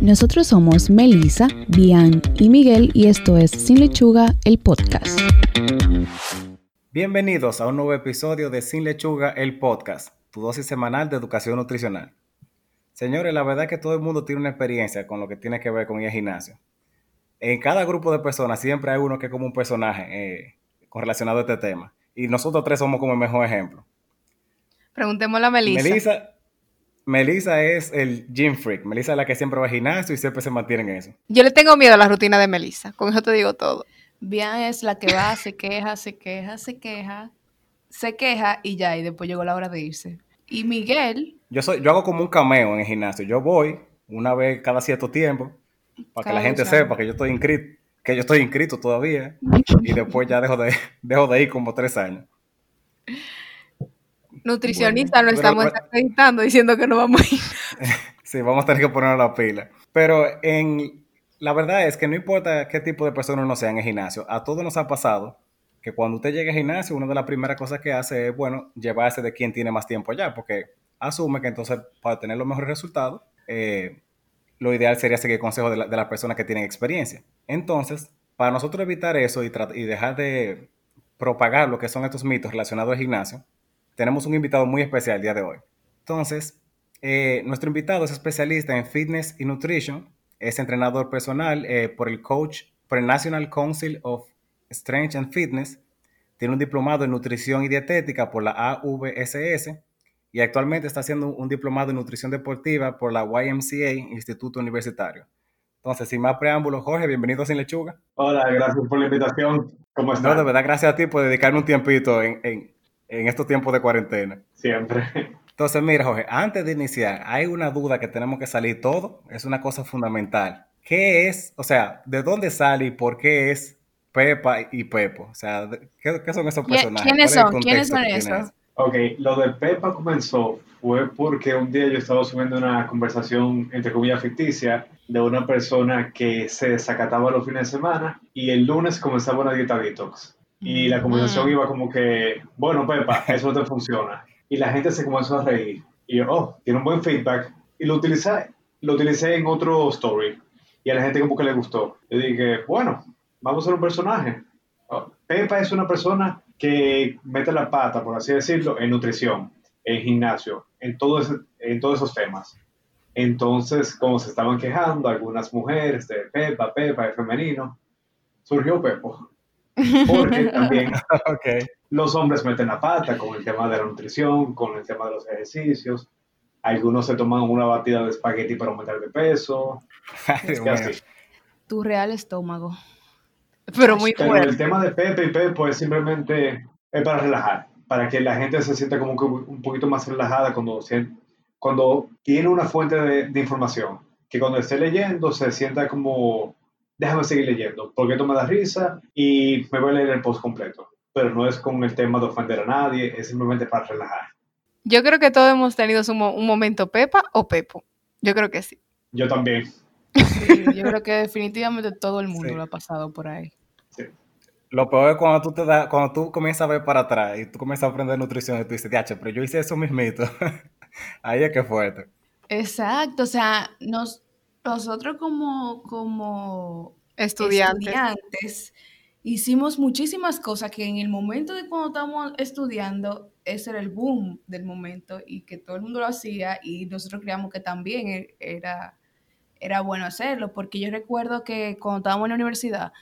Nosotros somos Melissa, Bian y Miguel y esto es Sin Lechuga, el podcast. Bienvenidos a un nuevo episodio de Sin Lechuga, el podcast, tu dosis semanal de educación nutricional. Señores, la verdad es que todo el mundo tiene una experiencia con lo que tiene que ver con ir al gimnasio. En cada grupo de personas siempre hay uno que es como un personaje eh, con relacionado a este tema. Y nosotros tres somos como el mejor ejemplo. Preguntémosle a Melissa. Melissa, Melissa es el gym freak. Melissa es la que siempre va al gimnasio y siempre se mantiene en eso. Yo le tengo miedo a la rutina de Melissa. Con eso te digo todo. Bian es la que va, se queja, se queja, se queja, se queja y ya, y después llegó la hora de irse. Y Miguel, Yo, soy, yo hago como un cameo en el gimnasio. Yo voy una vez cada cierto tiempo para que la gente sepa que yo estoy inscrito, que yo estoy inscrito todavía y después ya dejo de, dejo de ir como tres años. Nutricionista Bueno, no estamos pero- acreditando diciendo que no vamos a ir. Sí, vamos a tener que poner la pila. Pero en, la verdad es que no importa qué tipo de persona uno sea en el gimnasio, a todos nos ha pasado que cuando usted llega al gimnasio, una de las primeras cosas que hace es, bueno, llevarse de quien tiene más tiempo allá, porque asume que entonces para tener los mejores resultados, eh, lo ideal sería seguir consejos de, la- de las personas que tienen experiencia. Entonces, para nosotros evitar eso y, y dejar de propagar lo que son estos mitos relacionados al gimnasio, tenemos un invitado muy especial el día de hoy. Entonces, eh, nuestro invitado es especialista en fitness y nutrition, es entrenador personal eh, por el coach, por el National Council of Strength and Fitness, tiene un diplomado en nutrición y dietética por la AVSS y actualmente está haciendo un diplomado en nutrición deportiva por la YMCA, Instituto Universitario. Entonces, sin más preámbulos, Jorge, bienvenido a Sin Lechuga. Hola, gracias por la invitación. ¿Cómo No, estás? de verdad, gracias a ti por dedicarme un tiempito en, en- en estos tiempos de cuarentena. Siempre. Entonces, mira, Jorge, antes de iniciar, hay una duda que tenemos que salir todo, es una cosa fundamental. ¿Qué es, o sea, de dónde sale y por qué es Pepa y Pepo? O sea, ¿qué, qué son esos ¿Quién- personajes? quiénes ¿Cuál es el son? ¿Quiénes son esos? eso? Ok, lo de Pepa comenzó fue porque un día yo estaba subiendo una conversación, entre comillas, ficticia de una persona que se desacataba los fines de semana y el lunes comenzaba una dieta detox. Y la conversación Mm. iba como que, bueno, Pepa, eso no te funciona. Y la gente se comenzó a reír. Y yo, oh, tiene un buen feedback. Y lo utilicé, lo utilicé en otro story. Y a la gente como que le gustó. Yo dije, bueno, vamos a hacer un personaje. Oh, Pepa es una persona que mete la pata, por así decirlo, en nutrición, en gimnasio, en, todo ese- en todos esos temas. Entonces, como se estaban quejando algunas mujeres de Pepa, Pepa, el femenino, surgió Pepo. Porque también los hombres meten la pata con el tema de la nutrición, con el tema de los ejercicios. Algunos se toman una batida de espagueti para aumentar de peso. Así. tu real estómago. Pero muy Pero fuerte. el tema de Pepe y Pepo es simplemente es para relajar, para que la gente se sienta como que un poquito más relajada cuando, cuando tiene una fuente de, de información. Que cuando esté leyendo se sienta como, déjame seguir leyendo, porque esto me da risa y me voy a leer el post completo. Pero no es con el tema de ofender a nadie, es simplemente para relajar. Yo creo que todos hemos tenido un momento Pepa o Pepo. Yo creo que sí. Yo también. Sí, yo creo que definitivamente todo el mundo Sí. lo ha pasado por ahí. Lo peor es cuando tú te das, cuando tú comienzas a ver para atrás y tú comienzas a aprender nutrición y tú dices, "Diache, pero yo hice eso mismito. Ahí es que fuerte. Exacto, o sea, nos, nosotros como, como Estudiantes. estudiantes hicimos muchísimas cosas que en el momento de cuando estábamos estudiando, ese era el boom del momento y que todo el mundo lo hacía y nosotros creíamos que también e- era, era bueno hacerlo, porque yo recuerdo que cuando estábamos en la universidad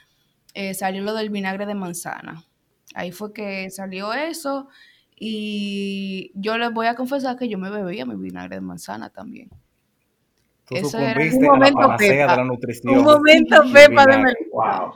eh, salió lo del vinagre de manzana. Ahí fue que salió eso y yo les voy a confesar que yo me bebía mi vinagre de manzana también. Tú Eso era sucumbiste un a la momento panacea Pepa. de la nutrición. Un momento Pepa de. Wow.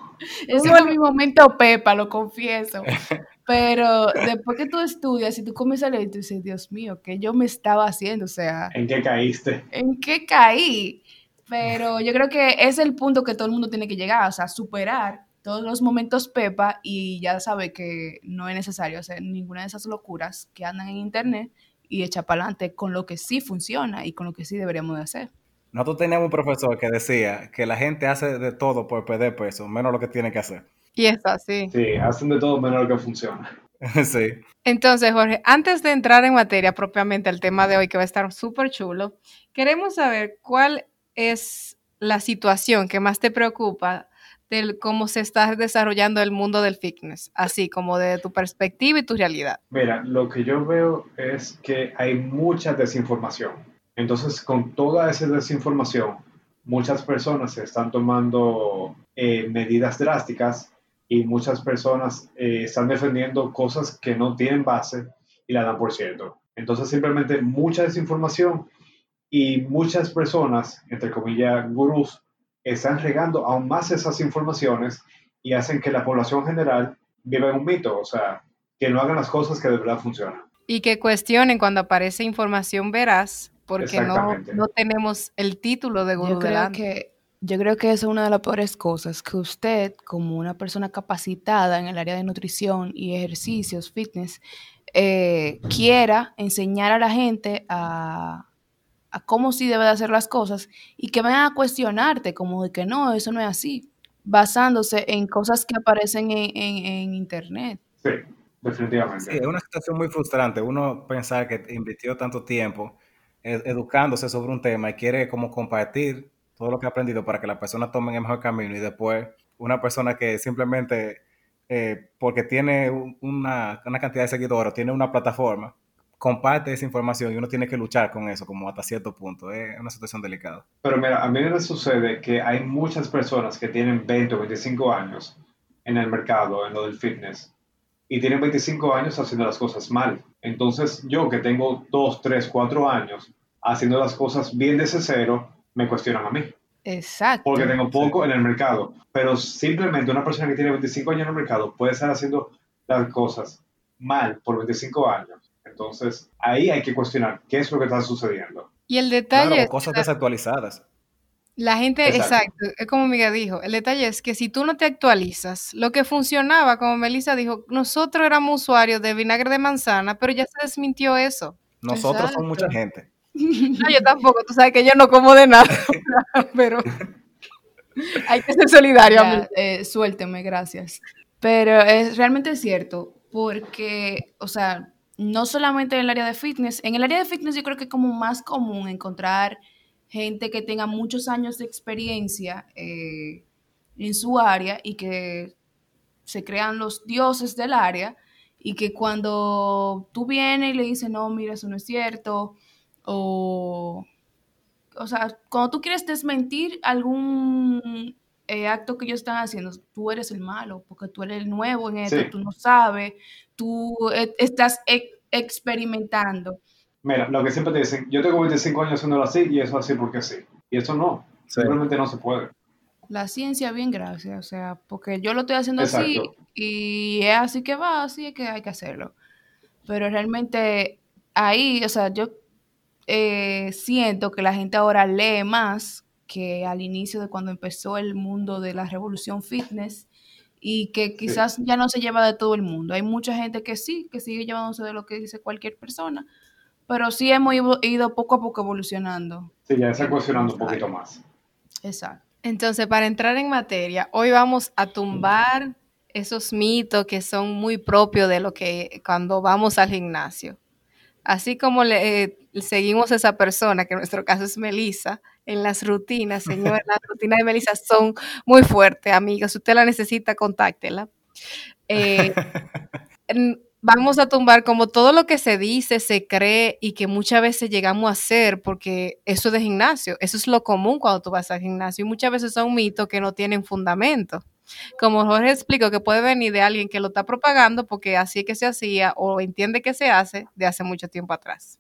Ese fue mi momento Pepa, lo confieso. Pero después que tú estudias y tú comienzas a leer, tú dices, Dios mío, ¿qué yo me estaba haciendo? O sea, ¿En qué caíste? ¿en qué caí? Pero yo creo que es el punto que todo el mundo tiene que llegar, o sea, superar todos los momentos Pepa y ya sabe que no es necesario hacer ninguna de esas locuras que andan en internet y echar para adelante con lo que sí funciona y con lo que sí deberíamos de hacer. Nosotros teníamos un profesor que decía que la gente hace de todo por perder peso, menos lo que tiene que hacer. Y es así. Sí, hacen de todo menos lo que funciona. sí. Entonces, Jorge, antes de entrar en materia propiamente al tema de hoy, que va a estar súper chulo, queremos saber cuál es la situación que más te preocupa de cómo se está desarrollando el mundo del fitness, así como de tu perspectiva y tu realidad? Mira, lo que yo veo es que hay mucha desinformación. Entonces, con toda esa desinformación, muchas personas están tomando eh, medidas drásticas y muchas personas eh, están defendiendo cosas que no tienen base y la dan por cierto. Entonces, simplemente mucha desinformación y muchas personas, entre comillas, gurús, están regando aún más esas informaciones y hacen que la población general viva en un mito, o sea, que no hagan las cosas que de verdad funcionan. Y que cuestionen cuando aparece información veraz, porque no, no tenemos el título de gurú yo creo que Yo creo que es una de las peores cosas, que usted, como una persona capacitada en el área de nutrición y ejercicios, fitness, eh, quiera enseñar a la gente a, a cómo sí debe de hacer las cosas y que vayan a cuestionarte como de que no, eso no es así, basándose en cosas que aparecen en, en, internet. Sí, definitivamente. Sí, es una situación muy frustrante. Uno pensar que invirtió tanto tiempo educándose sobre un tema y quiere como compartir todo lo que ha aprendido para que la persona tome el mejor camino y después una persona que simplemente eh, porque tiene una, una, cantidad de seguidores, tiene una plataforma, comparte esa información y uno tiene que luchar con eso, como hasta cierto punto. Es una situación delicada. Pero mira, a mí me sucede que hay muchas personas que tienen 20 o 25 años en el mercado, en lo del fitness, y tienen 25 años haciendo las cosas mal. Entonces, yo que tengo 2, 3, 4 años haciendo las cosas bien desde cero, me cuestionan a mí. Exacto. Porque tengo poco en el mercado. Pero simplemente una persona que tiene 25 años en el mercado puede estar haciendo las cosas mal por 25 años entonces, ahí hay que cuestionar qué es lo que está sucediendo. Y el detalle... Claro, cosas desactualizadas. La gente, exacto. es como Miguel dijo, el detalle es que si tú no te actualizas, lo que funcionaba, como Melissa dijo, nosotros éramos usuarios de vinagre de manzana, pero ya se desmintió eso. Nosotros somos mucha gente. No, yo tampoco, tú sabes que yo no como de nada, pero hay que ser solidario. eh, suélteme, gracias. Pero es realmente cierto, porque, o sea, no solamente en el área de fitness, en el área de fitness yo creo que es como más común encontrar gente que tenga muchos años de experiencia eh, en su área y que se crean los dioses del área y que cuando tú vienes y le dices, no, mira, eso no es cierto, o, o sea, cuando tú quieres desmentir algún eh, acto que ellos están haciendo, tú eres el malo, porque tú eres el nuevo en esto, tú no sabes, tú e, estás e, experimentando. Mira, lo que siempre te dicen, yo tengo 25 años haciéndolo así y eso así porque sí. Y eso no, simplemente no se puede. La ciencia, bien, gracias. O sea, porque yo lo estoy haciendo así y es así que va, así es que hay que hacerlo. Pero realmente ahí, o sea, yo eh, siento que la gente ahora lee más que al inicio de cuando empezó el mundo de la revolución fitness y que quizás ya no se lleva de todo el mundo. Hay mucha gente que sí, que sigue llevándose de lo que dice cualquier persona, pero sí hemos ido poco a poco evolucionando. Sí, ya está cuestionando un poquito más. Exacto. Entonces, para entrar en materia, hoy vamos a tumbar esos mitos que son muy propios de lo que cuando vamos al gimnasio. Así como le, eh, seguimos a esa persona, que en nuestro caso es Melissa, en las rutinas, señor. Las rutinas de Melissa son muy fuertes, amigas. Si usted la necesita, contáctela. Eh, vamos a tumbar como todo lo que se dice, se cree y que muchas veces llegamos a hacer, porque eso es de gimnasio, eso es lo común cuando tú vas al gimnasio y muchas veces son mitos que no tienen fundamento. Como Jorge explicó, que puede venir de alguien que lo está propagando porque así es que se hacía o entiende que se hace de hace mucho tiempo atrás.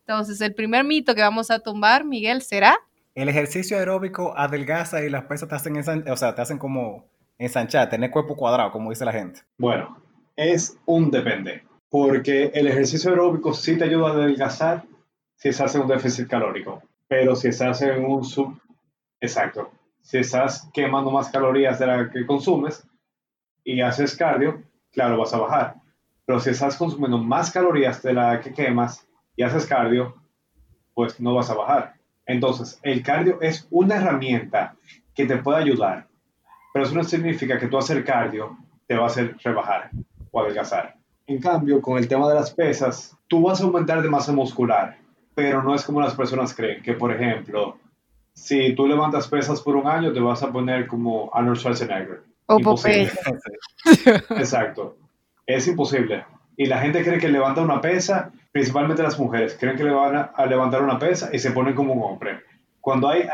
Entonces, el primer mito que vamos a tumbar, Miguel, será el ejercicio aeróbico adelgaza y las pesas te hacen, o sea, te hacen como ensanchar, tener cuerpo cuadrado, como dice la gente. Bueno, es un depende, porque el ejercicio aeróbico sí te ayuda a adelgazar si se hace un déficit calórico, pero si hace en un sub, exacto, si estás quemando más calorías de las que consumes y haces cardio, claro, vas a bajar, pero si estás consumiendo más calorías de las que quemas y haces cardio, pues no vas a bajar. Entonces, el cardio es una herramienta que te puede ayudar, pero eso no significa que tú hacer cardio te va a hacer rebajar o adelgazar. En cambio, con el tema de las pesas, tú vas a aumentar de masa muscular, pero no es como las personas creen, que por ejemplo, si tú levantas pesas por un año, te vas a poner como Arnold Schwarzenegger. O Imposible. Exacto. Es imposible. Y la gente cree que levanta una pesa, principalmente las mujeres, creen que le van a, a levantar una pesa y se ponen como un hombre. Cuando hay,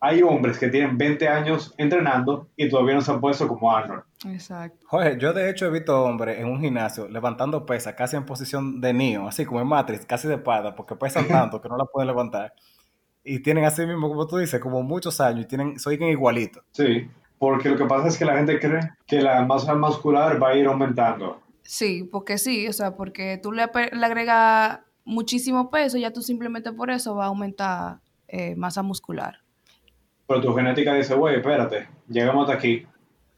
hay hombres que tienen 20 años entrenando y todavía no se han puesto como Arnold. Exacto. Jorge, yo de hecho he visto hombres en un gimnasio levantando pesas casi en posición de Neo, así como en Matrix, casi de espada, porque pesan tanto que no la pueden levantar. Y tienen así mismo, como tú dices, como muchos años y tienen, soy igualito. Sí, porque lo que pasa es que la gente cree que la masa muscular va a ir aumentando. Sí, porque sí, o sea, porque tú le, agregas muchísimo peso, ya tú simplemente por eso va a aumentar eh, masa muscular. Pero tu genética dice, güey, espérate, llegamos hasta aquí.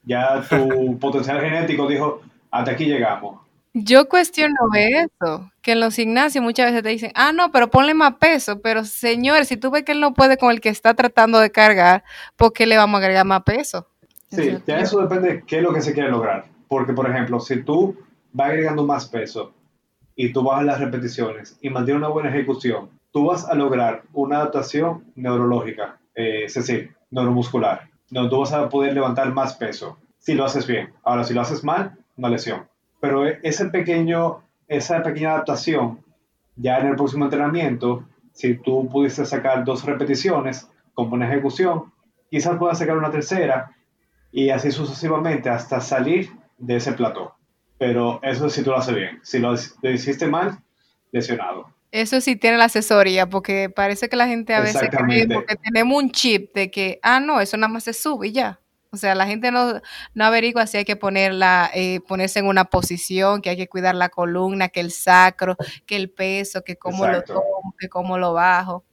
Ya tu potencial genético dijo, hasta aquí llegamos. Yo cuestiono eso, que en los gimnasios muchas veces te dicen, ah, no, pero ponle más peso, pero señor, si tú ves que él no puede con el que está tratando de cargar, ¿por qué le vamos a agregar más peso? Sí, ya eso depende de qué es lo que se quiere lograr. Porque, por ejemplo, si tú vas agregando más peso y tú bajas las repeticiones y mantienes una buena ejecución, tú vas a lograr una adaptación neurológica, eh, es decir, neuromuscular, donde tú vas a poder levantar más peso si lo haces bien. Ahora, si lo haces mal, una lesión. Pero ese pequeño, esa pequeña adaptación, ya en el próximo entrenamiento, si tú pudiste sacar dos repeticiones con buena ejecución, quizás puedas sacar una tercera y así sucesivamente hasta salir de ese plató. Pero eso es si tú lo haces bien. Si lo, lo hiciste mal, lesionado. Eso sí tiene la asesoría, porque parece que la gente a veces cree, porque tenemos un chip de que, ah, no, eso nada más se sube y ya. O sea, la gente no, no averigua si hay que ponerla, eh, ponerse en una posición, que hay que cuidar la columna, que el sacro, que el peso, que cómo Exacto. lo tomo, que cómo lo bajo.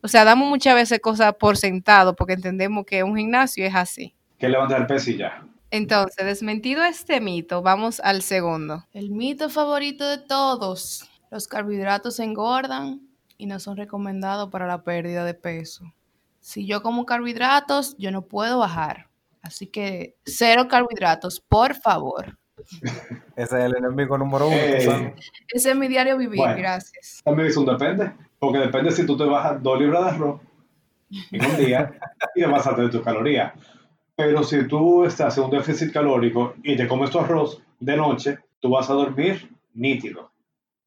O sea, damos muchas veces cosas por sentado porque entendemos que un gimnasio es así. Que levantar el peso y ya. Entonces, desmentido este mito, vamos al segundo. El mito favorito de todos. Los carbohidratos engordan y no son recomendados para la pérdida de peso. Si yo como carbohidratos, yo no puedo bajar. Así que cero carbohidratos, por favor. Ese es el enemigo número uno. Eh. Ese es mi diario vivir, Bueno. gracias. También es un depende. Porque depende si tú te bajas dos libras de arroz en un día y te vas a tener tus calorías. Pero si tú estás en un déficit calórico y te comes tu arroz de noche, tú vas a dormir nítido.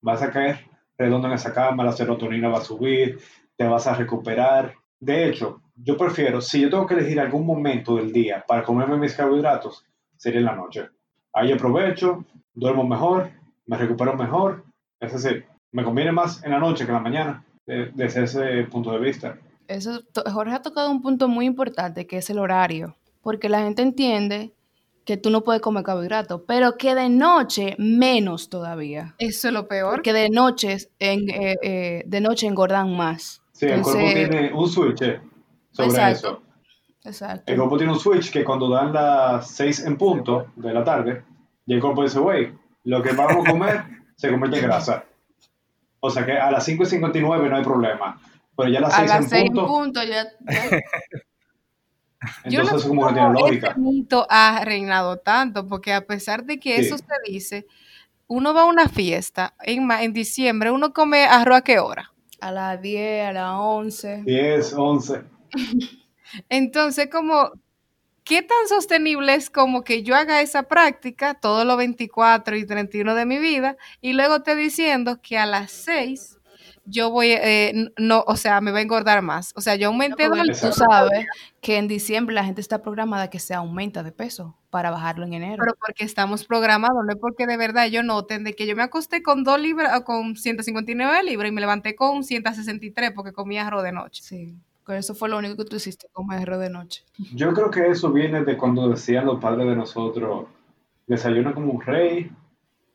Vas a caer redondo en esa cama, la serotonina va a subir, te vas a recuperar. De hecho, yo prefiero, si yo tengo que elegir algún momento del día para comerme mis carbohidratos, sería en la noche. Ahí aprovecho, duermo mejor, me recupero mejor. Es decir, me conviene más en la noche que en la mañana, de- desde ese punto de vista. Eso, Jorge ha tocado un punto muy importante que es el horario, porque la gente entiende que tú no puedes comer carbohidratos, pero que de noche menos todavía, Eso es lo peor. porque de noche, en, eh, eh, de noche engordan más. Sí, el cuerpo tiene un switch eh, sobre Exacto. eso. Exacto. El cuerpo tiene un switch que cuando dan las 6 en punto de la tarde, y el cuerpo dice, güey, lo que vamos a comer se convierte en grasa. O sea que a las 5 y 59 no hay problema. Pero ya a las A 6 las en seis en punto, punto ya, ya- Yo no entonces sé como que tiene cómo lógica. ese mito ha reinado tanto, porque a pesar de que Sí. eso se dice, uno va a una fiesta en, en diciembre, uno come arroz a qué hora. a las 10, a las 11. 10, 11. Entonces, como, ¿qué tan sostenible es como que yo haga esa práctica todos los 24 y 31 de mi vida y luego esté diciendo que a las 6 yo voy, eh, no, o sea, me va a engordar más? O sea, yo aumenté dos tú sabes que en diciembre la gente está programada que se aumenta de peso para bajarlo en enero. Pero porque estamos programados, no es porque de verdad yo noten de que yo me acosté con dos libras, o con 159 libras y me levanté con 163 porque comía arroz de noche. sí, que eso fue lo único que tú hiciste, comer arroz de noche. Yo creo que eso viene de cuando decían los padres de nosotros, desayuna como un rey,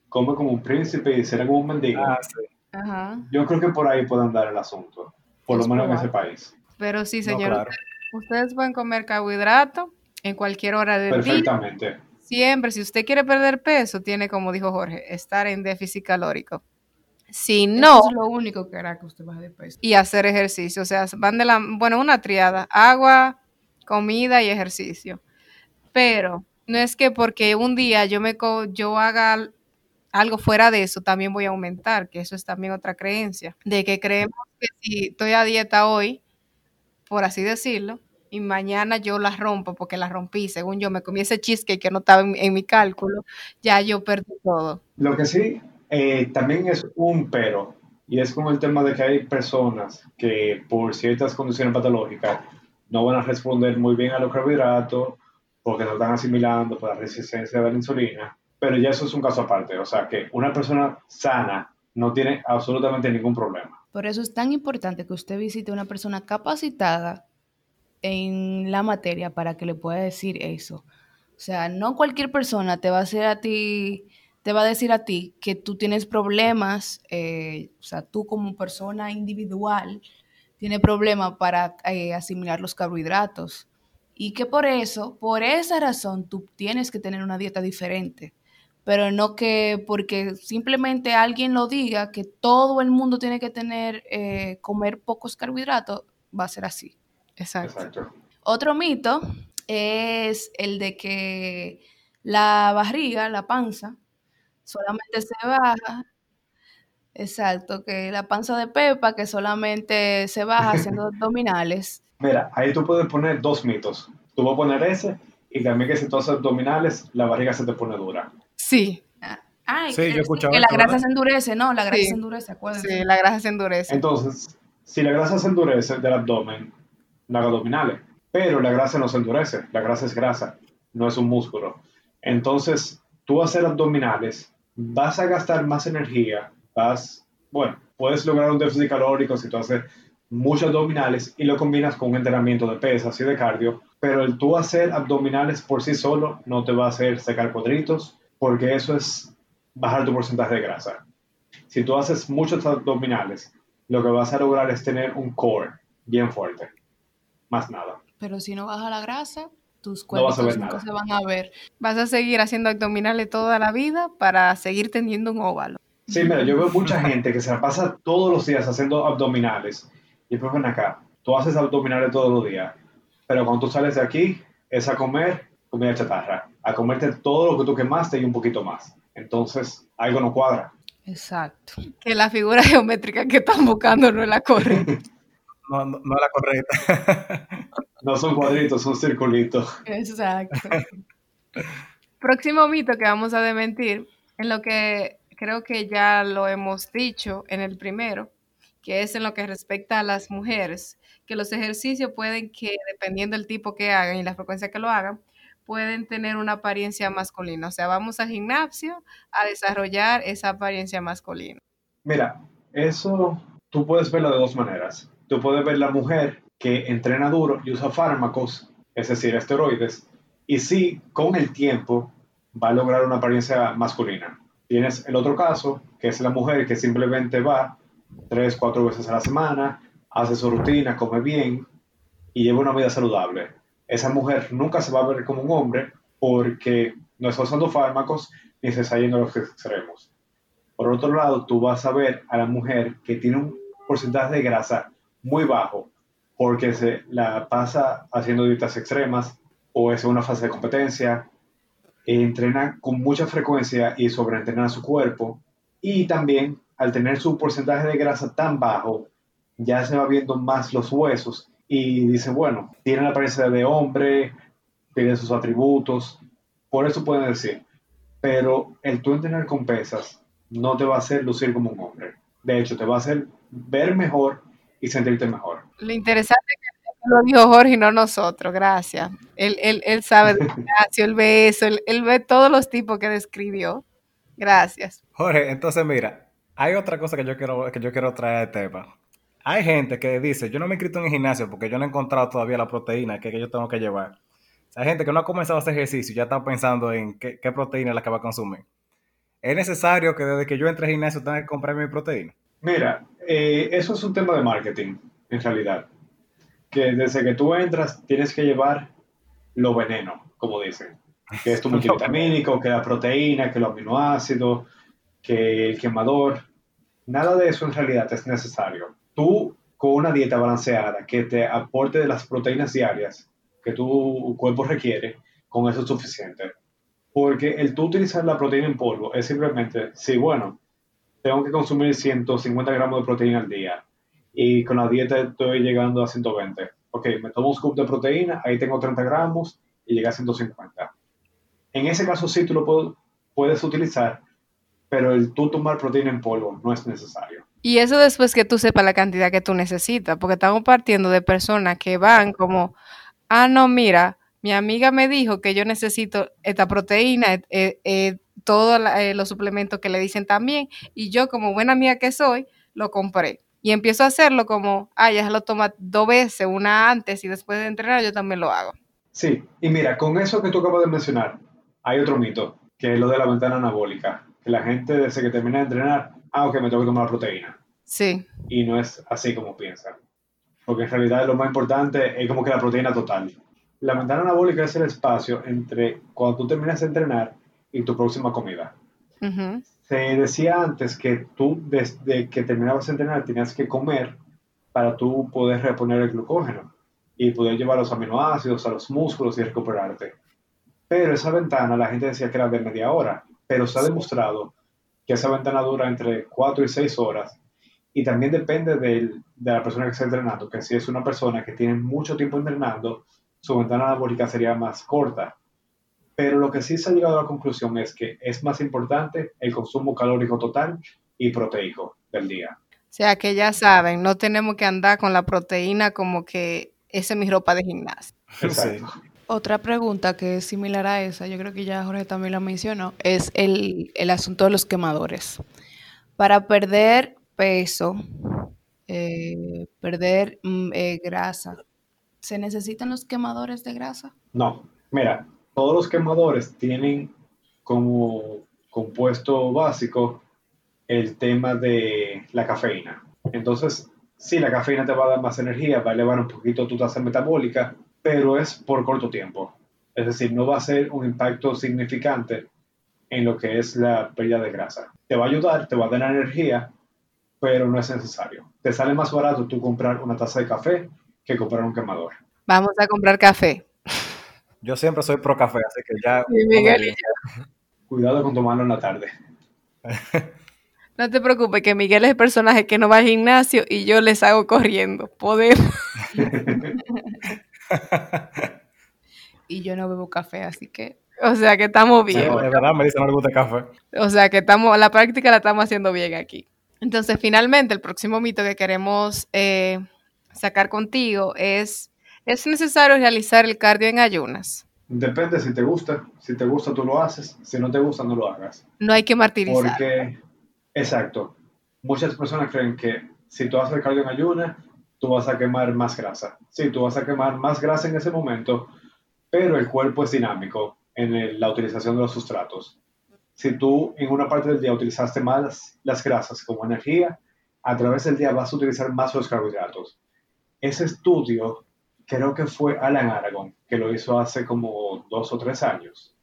come como un príncipe y será como un mendigo. Ah, sí. Ajá. Yo creo que por ahí puede andar el asunto, por Es lo menos en ese país. Pero sí, No, señor, claro. ustedes pueden comer carbohidratos en cualquier hora del día. Perfectamente. Siempre, si usted quiere perder peso, tiene, como dijo Jorge, estar en déficit calórico. Si no, Eso es lo único que hará que usted baje de peso. y hacer ejercicio. O sea, van de la, bueno, una triada, agua, comida y ejercicio. Pero no es que porque un día yo me co- yo haga algo fuera de eso, también voy a aumentar, que eso es también otra creencia, de que creemos que si estoy a dieta hoy, por así decirlo, y mañana yo la rompo porque la rompí, según yo me comí ese cheesecake que no estaba en, mi cálculo, ya yo perdí todo. Lo que sí, eh, también es un pero, y es como el tema de que hay personas que por ciertas condiciones patológicas no van a responder muy bien a los carbohidratos porque no están asimilando por la resistencia de la insulina, pero ya eso es un caso aparte, o sea que una persona sana no tiene absolutamente ningún problema. Por eso es tan importante que usted visite a una persona capacitada en la materia para que le pueda decir eso. O sea, no cualquier persona te va a hacer a ti, te va a decir a ti que tú tienes problemas, eh, o sea, tú como persona individual tienes problemas para eh, asimilar los carbohidratos. Y que por eso, por esa razón, tú tienes que tener una dieta diferente. Pero no que porque simplemente alguien lo diga, que todo el mundo tiene que tener, eh, comer pocos carbohidratos, va a ser así. Exacto. Otro mito es el de que la barriga, la panza, solamente se baja. Exacto, que la panza de Pepa, que solamente se baja haciendo abdominales. Mira, ahí tú puedes poner dos mitos. Tú vas a poner ese y también que si tú haces abdominales, la barriga se te pone dura. Sí. Ah, sí, yo he que la grasa se endurece, ¿no? La grasa se endurece, acuérdense. Sí, la grasa se endurece. Entonces, si la grasa se endurece del abdomen, no haga abdominales. Pero la grasa no se endurece, la grasa es grasa, no es un músculo. Entonces, tú hacer abdominales, vas a gastar más energía, vas, bueno, puedes lograr un déficit calórico si tú haces muchos abdominales y lo combinas con un entrenamiento de pesas y de cardio, pero el tú hacer abdominales por sí solo no te va a hacer secar cuadritos, porque eso es bajar tu porcentaje de grasa. Si tú haces muchos abdominales, lo que vas a lograr es tener un core bien fuerte más nada. Pero si no baja la grasa, tus cuerpos no se van a ver. Vas a seguir haciendo abdominales toda la vida para seguir teniendo un óvalo. Sí, mira, yo veo mucha gente que se la pasa todos los días haciendo abdominales. Y después ven acá, tú haces abdominales todos los días, pero cuando tú sales de aquí es a comer comida chatarra, a comerte todo lo que tú quemaste y un poquito más. Entonces, algo no cuadra. Exacto. Que la figura geométrica que están buscando no es la correcta. no, no, es la correcta. no son cuadritos, son circulitos. Exacto. Próximo mito que vamos a desmentir, en lo que creo que ya lo hemos dicho en el primero, que es en lo que respecta a las mujeres, que los ejercicios pueden que, dependiendo del tipo que hagan y la frecuencia que lo hagan, pueden tener una apariencia masculina. O sea, vamos al gimnasio a desarrollar esa apariencia masculina. Mira, eso tú puedes verlo de dos maneras tú puedes ver la mujer que entrena duro y usa fármacos, es decir, esteroides, y sí, con el tiempo va a lograr una apariencia masculina. Tienes el otro caso, que es la mujer que simplemente va tres, cuatro veces a la semana, hace su rutina, come bien y lleva una vida saludable. Esa mujer nunca se va a ver como un hombre porque no está usando fármacos ni se está yendo a los extremos. Por otro lado, tú vas a ver a la mujer que tiene un porcentaje de grasa muy bajo porque se la pasa haciendo dietas extremas o es una fase de competencia, entrena con mucha frecuencia y sobreentrena su cuerpo y también al tener su porcentaje de grasa tan bajo, ya se va viendo más los huesos y dice, bueno, tiene la apariencia de hombre, tiene sus atributos, por eso pueden decir, pero el tú entrenar con pesas no te va a hacer lucir como un hombre. De hecho, te va a hacer ver mejor y sentirte mejor. Lo interesante es que lo dijo Jorge y no nosotros, gracias. Él, él, él sabe de gimnasio, él ve eso, él, ve todos los tipos que describió. Gracias. Jorge, entonces mira, hay otra cosa que yo quiero, que yo quiero traer de tema. Hay gente que dice, yo no me he inscrito en el gimnasio porque yo no he encontrado todavía la proteína que, yo tengo que llevar. hay gente que no ha comenzado a hacer ejercicio y ya está pensando en qué, qué proteína es la que va a consumir. ¿Es necesario que desde que yo entre al gimnasio tenga que comprar mi proteína? Mira, eh, eso es un tema de marketing, en realidad. Que desde que tú entras tienes que llevar lo veneno, como dicen. Que es tu multivitamínico, que la proteína, que los aminoácidos, que el quemador. Nada de eso en realidad es necesario. Tú, con una dieta balanceada que te aporte de las proteínas diarias que tu cuerpo requiere, con eso es suficiente. Porque el tú utilizar la proteína en polvo es simplemente, sí, bueno, tengo que consumir 150 gramos de proteína al día y con la dieta estoy llegando a 120. ok, me tomo un scoop de proteína, ahí tengo 30 gramos y llega a 150. En ese caso sí tú lo puedes utilizar, pero el tú tomar proteína en polvo no es necesario. Y eso después que tú sepas la cantidad que tú necesitas, porque estamos partiendo de personas que van como, ah, no, mira, mi amiga me dijo que yo necesito esta proteína, eh, eh, todos eh, los suplementos que le dicen también, y yo como buena amiga que soy, lo compré. Y empiezo a hacerlo como, ah, ya se lo toma dos veces, una antes y después de entrenar yo también lo hago. Sí, y mira, con eso que tú acabas de mencionar, hay otro mito, que es lo de la ventana anabólica, que la gente desde que termina de entrenar, ah, ok, me tengo que tomar proteína. Sí. Y no es así como piensan. Porque en realidad lo más importante es como que la proteína total. La ventana anabólica es el espacio entre cuando tú terminas de entrenar y tu próxima comida. Se decía antes que tú desde que terminabas de entrenar tenías que comer para tú poder reponer el glucógeno y poder llevar los aminoácidos a los músculos y recuperarte. Pero esa ventana la gente decía que era de media hora, pero se ha demostrado que esa ventana dura entre 4 y 6 horas y también depende de la persona que está entrenando, que si es una persona que tiene mucho tiempo entrenando, su ventana anabólica sería más corta. Pero lo que sí se ha llegado a la conclusión es que es más importante el consumo calórico total y proteico del día. O sea que ya saben, no tenemos que andar con la proteína como que esa es mi ropa de gimnasio. Otra pregunta que es similar a esa, yo creo que ya Jorge también la mencionó, es el, el asunto de los quemadores. Para perder peso, eh, perder mm, eh, grasa, ¿Se necesitan los quemadores de grasa? No, mira, todos los quemadores tienen como compuesto básico el tema de la cafeína. Entonces, sí, la cafeína te va a dar más energía, va a elevar un poquito tu tasa metabólica, pero es por corto tiempo. Es decir, no va a ser un impacto significante en lo que es la pérdida de grasa. Te va a ayudar, te va a dar energía, pero no es necesario. Te sale más barato tú comprar una taza de café que comprar un quemador. Vamos a comprar café. Yo siempre soy pro café, así que ya. Miguel Cuidado con tomarlo en la tarde. No te preocupes, que Miguel es el personaje que no va al gimnasio y yo les hago corriendo. Podemos. y yo no bebo café, así que. O sea que estamos bien. de verdad, me dice no le gusta café. O sea que estamos, la práctica la estamos haciendo bien aquí. Entonces, finalmente, el próximo mito que queremos eh, sacar contigo es, ¿es necesario realizar el cardio en ayunas? Depende si te gusta. Si te gusta, tú lo haces. Si no te gusta, no lo hagas. No hay que martirizar. Porque, exacto. Muchas personas creen que si tú haces el cardio en ayunas, tú vas a quemar más grasa. Sí, tú vas a quemar más grasa en ese momento, pero el cuerpo es dinámico en la utilización de los sustratos. Si tú en una parte del día utilizaste más las grasas como energía, a través del día vas a utilizar más los carbohidratos ese estudio creo que fue Alan Aragon, que lo hizo hace como dos o tres años,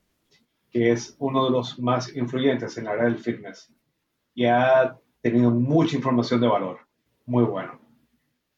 que es uno de los más influyentes en la área del fitness y ha tenido mucha información de valor. Muy bueno.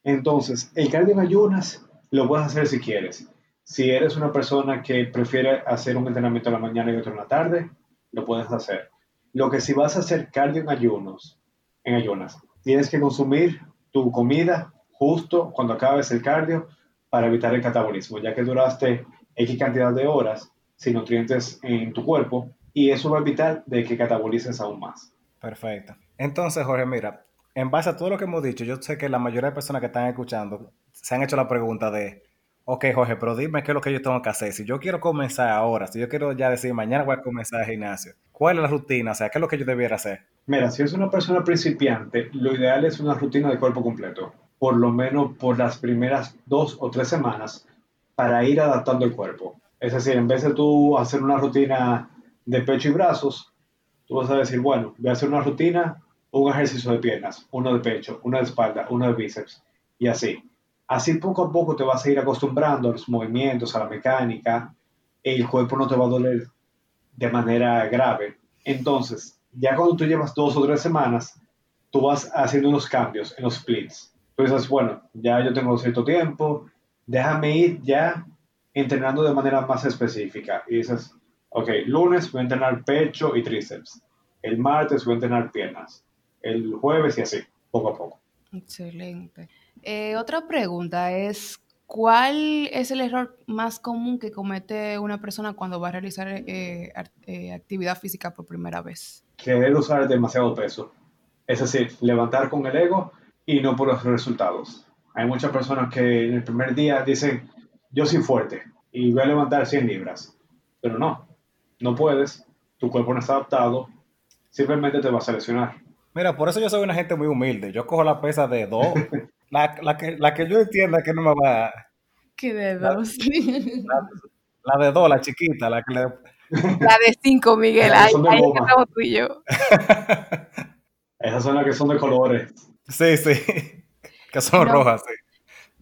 Entonces, el cardio en ayunas lo puedes hacer si quieres. Si eres una persona que prefiere hacer un entrenamiento en la mañana y otro en la tarde, lo puedes hacer. Lo que si vas a hacer cardio en ayunos, en ayunas, tienes que consumir tu comida justo cuando acabes el cardio para evitar el catabolismo, ya que duraste X cantidad de horas sin nutrientes en tu cuerpo y eso va a evitar de que catabolices aún más. Perfecto. Entonces, Jorge, mira, en base a todo lo que hemos dicho, yo sé que la mayoría de personas que están escuchando se han hecho la pregunta de, ok, Jorge, pero dime qué es lo que yo tengo que hacer. Si yo quiero comenzar ahora, si yo quiero ya decir, mañana voy a comenzar el gimnasio, ¿cuál es la rutina? O sea, ¿qué es lo que yo debiera hacer? Mira, si es una persona principiante, lo ideal es una rutina de cuerpo completo por lo menos por las primeras dos o tres semanas para ir adaptando el cuerpo. Es decir, en vez de tú hacer una rutina de pecho y brazos, tú vas a decir, bueno, voy a hacer una rutina, un ejercicio de piernas, uno de pecho, uno de espalda, uno de bíceps y así. Así poco a poco te vas a ir acostumbrando a los movimientos, a la mecánica, el cuerpo no te va a doler de manera grave. Entonces, ya cuando tú llevas dos o tres semanas, tú vas haciendo unos cambios en los splits tú dices, bueno, ya yo tengo cierto tiempo, déjame ir ya entrenando de manera más específica. Y dices, ok, lunes voy a entrenar pecho y tríceps, el martes voy a entrenar piernas, el jueves y así, poco a poco. Excelente. Eh, otra pregunta es, ¿cuál es el error más común que comete una persona cuando va a realizar eh, eh, actividad física por primera vez? Querer usar demasiado peso. Es decir, levantar con el ego y no por los resultados. Hay muchas personas que en el primer día dicen, yo soy fuerte y voy a levantar 100 libras. Pero no, no puedes, tu cuerpo no está adaptado, simplemente te vas a lesionar. Mira, por eso yo soy una gente muy humilde. Yo cojo la pesa de dos. la, que, la que yo entienda que no me va ¿Qué de dos? La, de dos, la chiquita, la que le... La de cinco, Miguel. Ahí, ahí estamos tú y yo. Esas son las que son de colores. Sí, sí. Que son rojas, sí.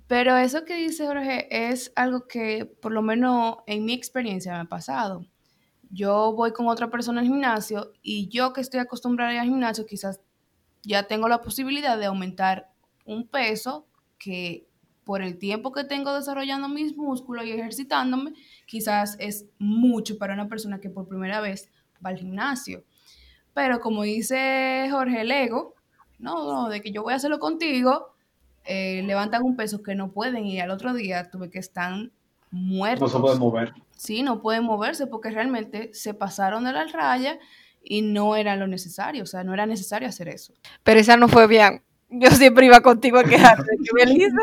Pero eso que dice Jorge es algo que, por lo menos en mi experiencia, me ha pasado. Yo voy con otra persona al gimnasio y yo que estoy acostumbrada al gimnasio, quizás ya tengo la posibilidad de aumentar un peso que por el tiempo que tengo desarrollando mis músculos y ejercitándome, quizás es mucho para una persona que por primera vez va al gimnasio. Pero como dice Jorge, el ego, no, no de que yo voy a hacerlo contigo, eh, levantan un peso que no pueden y al otro día tuve que estar muertos. No se pueden mover. Sí, no pueden moverse porque realmente se pasaron de la raya y no era lo necesario, o sea, no era necesario hacer eso. Pero esa no fue bien. Yo siempre iba contigo a quejarte que Melissa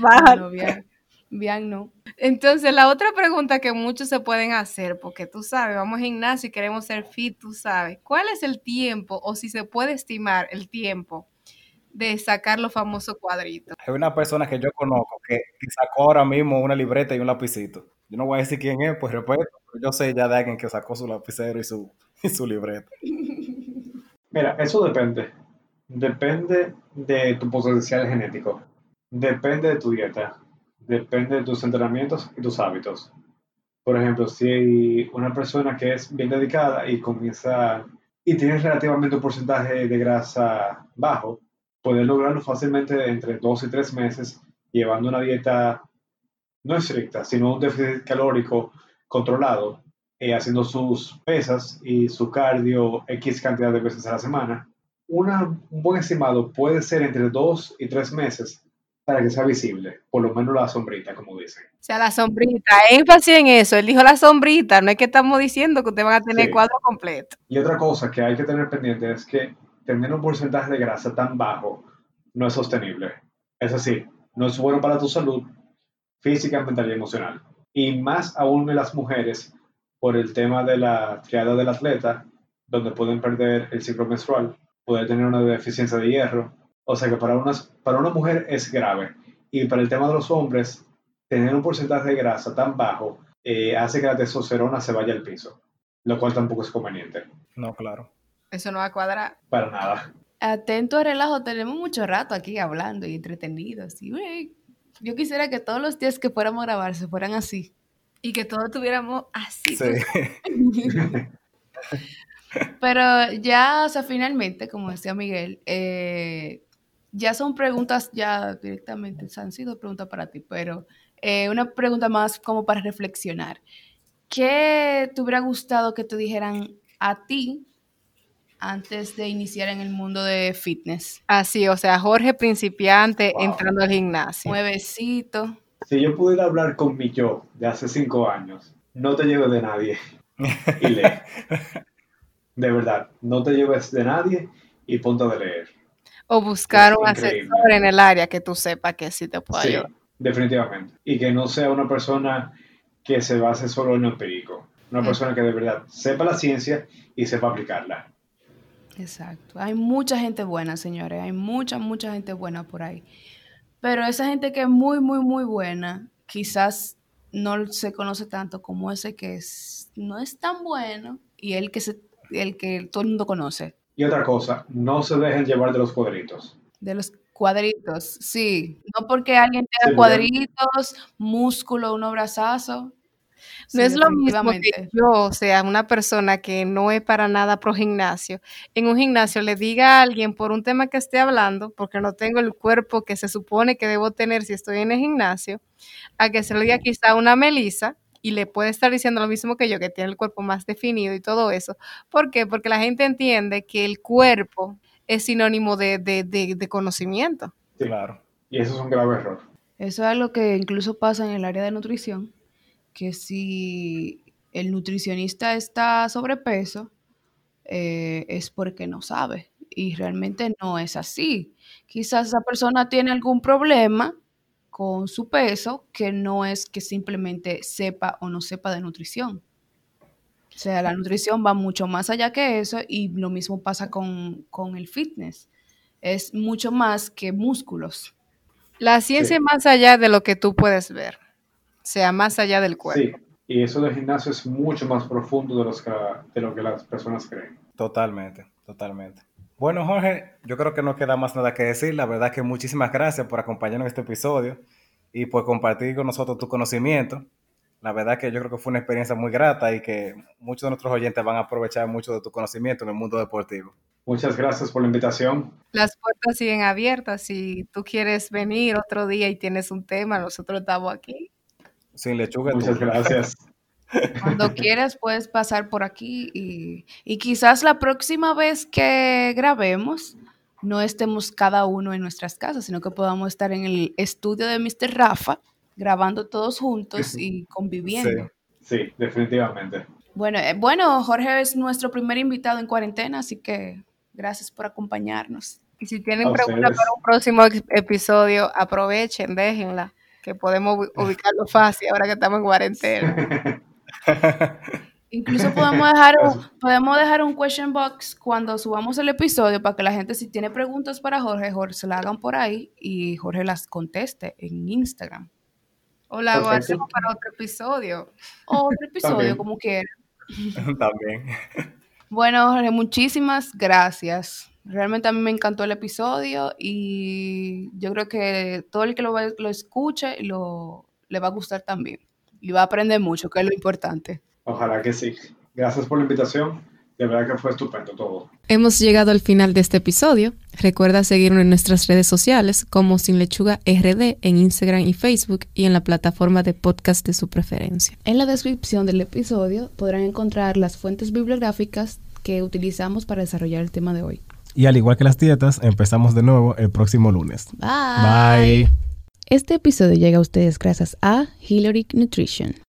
no, bien, bien no. Entonces, la otra pregunta que muchos se pueden hacer, porque tú sabes, vamos a gimnasio y queremos ser fit, tú sabes, ¿cuál es el tiempo o si se puede estimar el tiempo de sacar los famosos cuadritos? Hay una persona que yo conozco que, sacó ahora mismo una libreta y un lapicito. Yo no voy a decir quién es, pues respeto, pero yo sé ya de alguien que sacó su lapicero y su, y su libreta. Mira, eso depende. Depende de tu potencial genético. Depende de tu dieta, depende de tus entrenamientos y tus hábitos. Por ejemplo, si hay una persona que es bien dedicada y comienza y tiene relativamente un porcentaje de grasa bajo, puede lograrlo fácilmente entre dos y tres meses llevando una dieta no estricta, sino un déficit calórico controlado, eh, haciendo sus pesas y su cardio X cantidad de veces a la semana. un buen estimado puede ser entre dos y tres meses para que sea visible, por lo menos la sombrita, como dicen. O sea, la sombrita, énfasis en eso, él dijo la sombrita, no es que estamos diciendo que ustedes van a tener cuadro completo. Y otra cosa que hay que tener pendiente es que tener un porcentaje de grasa tan bajo no es sostenible. Es decir, no es bueno para tu salud física, mental y emocional. Y más aún en las mujeres por el tema de la triada del atleta, donde pueden perder el ciclo menstrual, pueden tener una deficiencia de hierro, o sea que para, unas, para una mujer es grave. Y para el tema de los hombres, tener un porcentaje de grasa tan bajo eh, hace que la testosterona se vaya al piso, lo cual tampoco es conveniente. No, claro. Eso no va a cuadrar. Para nada. Atento a relajo, tenemos mucho rato aquí hablando y entretenidos. Y, yo quisiera que todos los días que fuéramos a grabar se fueran así. Y que todos tuviéramos así. Sí. Pero ya, o sea, finalmente, como decía Miguel, eh, ya son preguntas, ya directamente, han sido preguntas para ti, pero eh, una pregunta más como para reflexionar. ¿Qué te hubiera gustado que te dijeran a ti antes de iniciar en el mundo de fitness? Así, o sea, Jorge principiante entrando al gimnasio. Nuevecito. Si yo pudiera hablar con mi yo de hace cinco años, no te lleves de nadie y lee. De verdad, no te lleves de nadie y ponte a leer. O buscar un asesor en el área que tú sepas que sí te puede sí, Definitivamente. Y que no sea una persona que se base solo en lo empírico. Una mm. persona que de verdad sepa la ciencia y sepa aplicarla. Exacto. Hay mucha gente buena, señores. Hay mucha, mucha gente buena por ahí. Pero esa gente que es muy, muy, muy buena, quizás no se conoce tanto como ese que es, no es tan bueno y el que, se, el que todo el mundo conoce. Y otra cosa, no se dejen llevar de los cuadritos. De los cuadritos, sí. No porque alguien tenga cuadritos, músculo, un brazazo. No es lo mismo que yo, o sea, una persona que no es para nada pro gimnasio, en un gimnasio le diga a alguien por un tema que esté hablando, porque no tengo el cuerpo que se supone que debo tener si estoy en el gimnasio, a que se le diga quizá una melisa, y le puede estar diciendo lo mismo que yo, que tiene el cuerpo más definido y todo eso. ¿Por qué? Porque la gente entiende que el cuerpo es sinónimo de, conocimiento. claro. Y eso es un grave error. Eso es algo que incluso pasa en el área de nutrición, que si el nutricionista está sobrepeso, eh, es porque no sabe. Y realmente no es así. Quizás esa persona tiene algún problema con su peso que no es que simplemente sepa o no sepa de nutrición. O sea, la nutrición va mucho más allá que eso y lo mismo pasa con, con el fitness. Es mucho más que músculos. La ciencia es más allá de lo que tú puedes ver, sea, más allá del cuerpo. Sí, y eso del gimnasio es mucho más profundo de, los que, de lo que las personas creen. Totalmente, totalmente. Bueno, Jorge, yo creo que no queda más nada que decir. La verdad que muchísimas gracias por acompañarnos en este episodio y por compartir con nosotros tu conocimiento. La verdad que yo creo que fue una experiencia muy grata y que muchos de nuestros oyentes van a aprovechar mucho de tu conocimiento en el mundo deportivo. Muchas gracias por la invitación. Las puertas siguen abiertas. Si tú quieres venir otro día y tienes un tema, nosotros estamos aquí. Sin lechuga. Muchas gracias. Cuando quieras puedes pasar por aquí y, y, quizás la próxima vez que grabemos no estemos cada uno en nuestras casas, sino que podamos estar en el estudio de Mr. Rafa grabando todos juntos y conviviendo. Sí, sí definitivamente. Bueno, eh, bueno, Jorge es nuestro primer invitado en cuarentena, así que gracias por acompañarnos. Y si tienen preguntas para un próximo episodio, aprovechen, déjenla, que podemos ubicarlo fácil ahora que estamos en cuarentena. Incluso podemos dejar, un, podemos dejar un question box cuando subamos el episodio para que la gente si tiene preguntas para Jorge, Jorge se la hagan por ahí y Jorge las conteste en Instagram. O la hago hacemos para otro episodio. otro episodio, como quiera. También. Bueno, Jorge, muchísimas gracias. Realmente a mí me encantó el episodio y yo creo que todo el que lo, lo escuche lo, le va a gustar también y va a aprender mucho, que es lo importante. Ojalá que sí. Gracias por la invitación. De verdad que fue estupendo todo. Hemos llegado al final de este episodio. Recuerda seguirnos en nuestras redes sociales como Sin Lechuga RD en Instagram y Facebook y en la plataforma de podcast de su preferencia. En la descripción del episodio podrán encontrar las fuentes bibliográficas que utilizamos para desarrollar el tema de hoy. Y al igual que las dietas, empezamos de nuevo el próximo lunes. Bye. Bye. Este episodio llega a ustedes gracias a Hillary Nutrition.